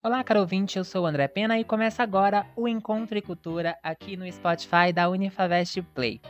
Olá, caro ouvinte, eu sou o André Pena e começa agora o Encontro e Cultura aqui no Spotify da Unifavest Play.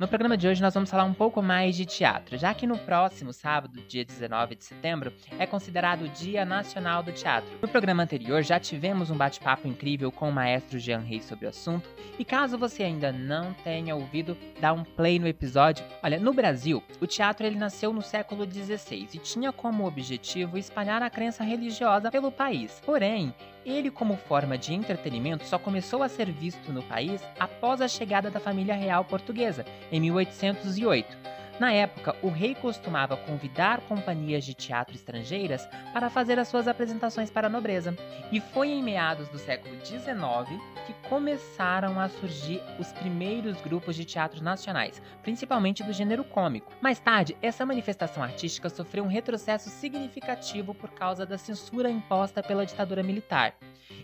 No programa de hoje nós vamos falar um pouco mais de teatro, já que no próximo sábado, dia 19 de setembro, é considerado o Dia Nacional do Teatro. No programa anterior já tivemos um bate-papo incrível com o maestro Jean Reis sobre o assunto, e caso você ainda não tenha ouvido, dá um play no episódio. Olha, no Brasil, o teatro ele nasceu no século XVI e tinha como objetivo espalhar a crença religiosa pelo país. Porém, ele, como forma de entretenimento, só começou a ser visto no país após a chegada da família real portuguesa, em 1808. Na época, o rei costumava convidar companhias de teatro estrangeiras para fazer as suas apresentações para a nobreza, e foi em meados do século XIX que começaram a surgir os primeiros grupos de teatro nacionais, principalmente do gênero cômico. Mais tarde, essa manifestação artística sofreu um retrocesso significativo por causa da censura imposta pela ditadura militar.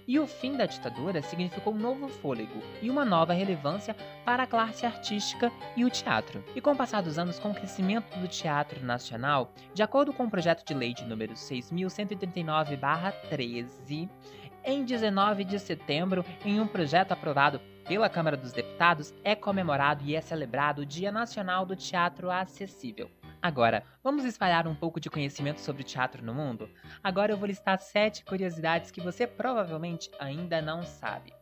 E o fim da ditadura significou um novo fôlego e uma nova relevância para a classe artística e o teatro. E com o passar dos anos, com o crescimento do teatro nacional, de acordo com o projeto de lei de número 6.139-13, em 19 de setembro, em um projeto aprovado pela Câmara dos Deputados, é comemorado e é celebrado o Dia Nacional do Teatro Acessível. Agora, vamos espalhar um pouco de conhecimento sobre teatro no mundo? Agora eu vou listar sete curiosidades que você provavelmente ainda não sabe.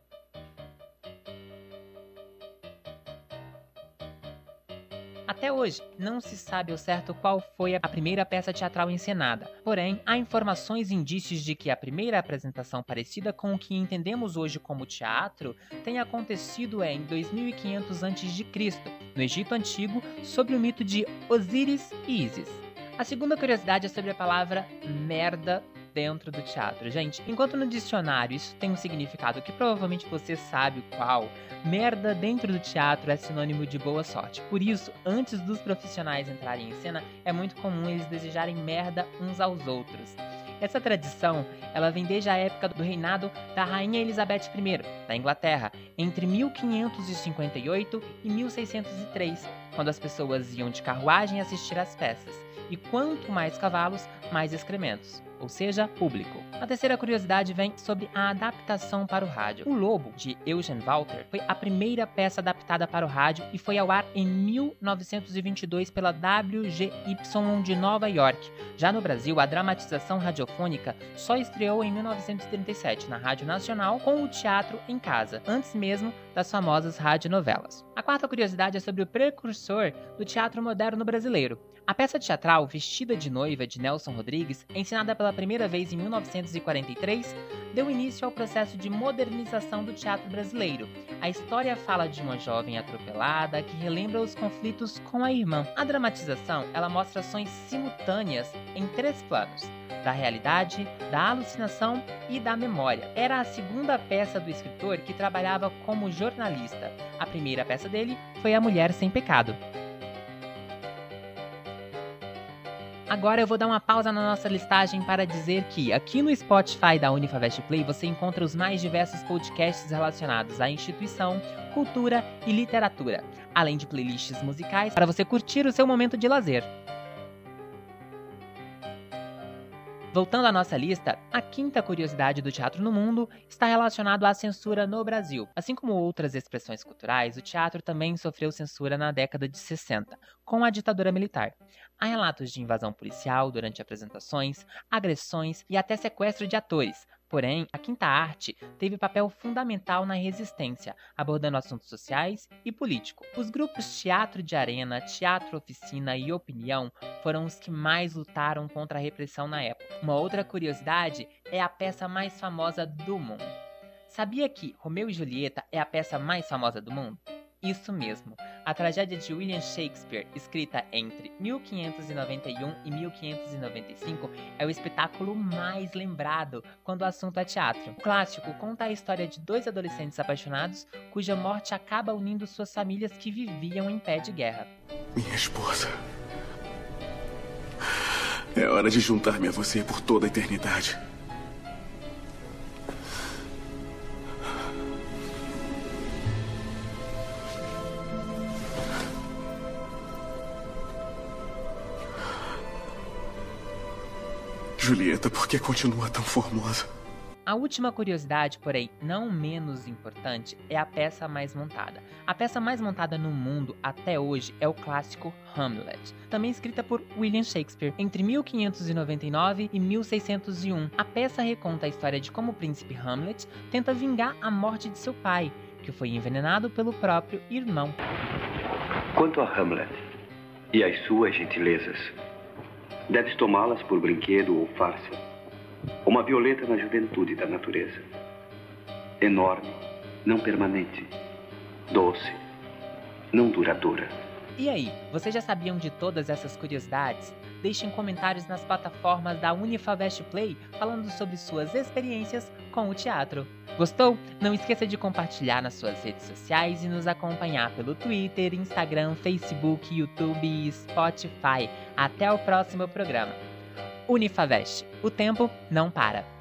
Até hoje, não se sabe ao certo qual foi a primeira peça teatral encenada. Porém, há informações e indícios de que a primeira apresentação parecida com o que entendemos hoje como teatro tenha acontecido em 2500 a.C., no Egito Antigo, sobre o mito de Osíris e Ísis. A segunda curiosidade é sobre a palavra merda dentro do teatro. Gente, enquanto no dicionário isso tem um significado que provavelmente você sabe qual, merda dentro do teatro é sinônimo de boa sorte. Por isso, antes dos profissionais entrarem em cena, é muito comum eles desejarem merda uns aos outros. Essa tradição, ela vem desde a época do reinado da rainha Elizabeth I, da Inglaterra, entre 1558 e 1603, quando as pessoas iam de carruagem assistir às peças. E quanto mais cavalos, mais excrementos ou seja, público. A terceira curiosidade vem sobre a adaptação para o rádio. O Lobo, de Eugene Walter, foi a primeira peça adaptada para o rádio e foi ao ar em 1922 pela WGY de Nova York. Já no Brasil, a dramatização radiofônica só estreou em 1937 na Rádio Nacional com o Teatro em Casa, antes mesmo das famosas radionovelas. A quarta curiosidade é sobre o precursor do teatro moderno brasileiro. A peça teatral Vestida de Noiva de Nelson Rodrigues, ensinada pela primeira vez em 1943, deu início ao processo de modernização do teatro brasileiro. A história fala de uma jovem atropelada que relembra os conflitos com a irmã. A dramatização, ela mostra ações simultâneas em três planos: da realidade, da alucinação e da memória. Era a segunda peça do escritor que trabalhava como jornalista. A primeira peça dele foi A Mulher Sem Pecado. Agora eu vou dar uma pausa na nossa listagem para dizer que aqui no Spotify da Unifavest Play você encontra os mais diversos podcasts relacionados à instituição, cultura e literatura, além de playlists musicais para você curtir o seu momento de lazer. Voltando à nossa lista, a quinta curiosidade do teatro no mundo está relacionado à censura no Brasil. Assim como outras expressões culturais, o teatro também sofreu censura na década de 60, com a ditadura militar. Há relatos de invasão policial durante apresentações, agressões e até sequestro de atores. Porém, a quinta arte teve papel fundamental na resistência, abordando assuntos sociais e políticos. Os grupos Teatro de Arena, Teatro Oficina e Opinião foram os que mais lutaram contra a repressão na época. Uma outra curiosidade é a peça mais famosa do mundo. Sabia que Romeu e Julieta é a peça mais famosa do mundo? Isso mesmo. A tragédia de William Shakespeare, escrita entre 1591 e 1595, é o espetáculo mais lembrado quando o assunto é teatro. O clássico conta a história de dois adolescentes apaixonados cuja morte acaba unindo suas famílias que viviam em pé de guerra. Minha esposa. É hora de juntar-me a você por toda a eternidade. Julieta, por que continua tão formosa? A última curiosidade, porém não menos importante, é a peça mais montada. A peça mais montada no mundo até hoje é o clássico Hamlet, também escrita por William Shakespeare entre 1599 e 1601. A peça reconta a história de como o príncipe Hamlet tenta vingar a morte de seu pai, que foi envenenado pelo próprio irmão. Quanto a Hamlet e as suas gentilezas, deves tomá-las por brinquedo ou farsa uma violeta na juventude da natureza. Enorme, não permanente. Doce, não duradoura. E aí, vocês já sabiam de todas essas curiosidades? Deixem comentários nas plataformas da Unifavest Play falando sobre suas experiências com o teatro. Gostou? Não esqueça de compartilhar nas suas redes sociais e nos acompanhar pelo Twitter, Instagram, Facebook, YouTube e Spotify. Até o próximo programa. Unifavest. O tempo não para.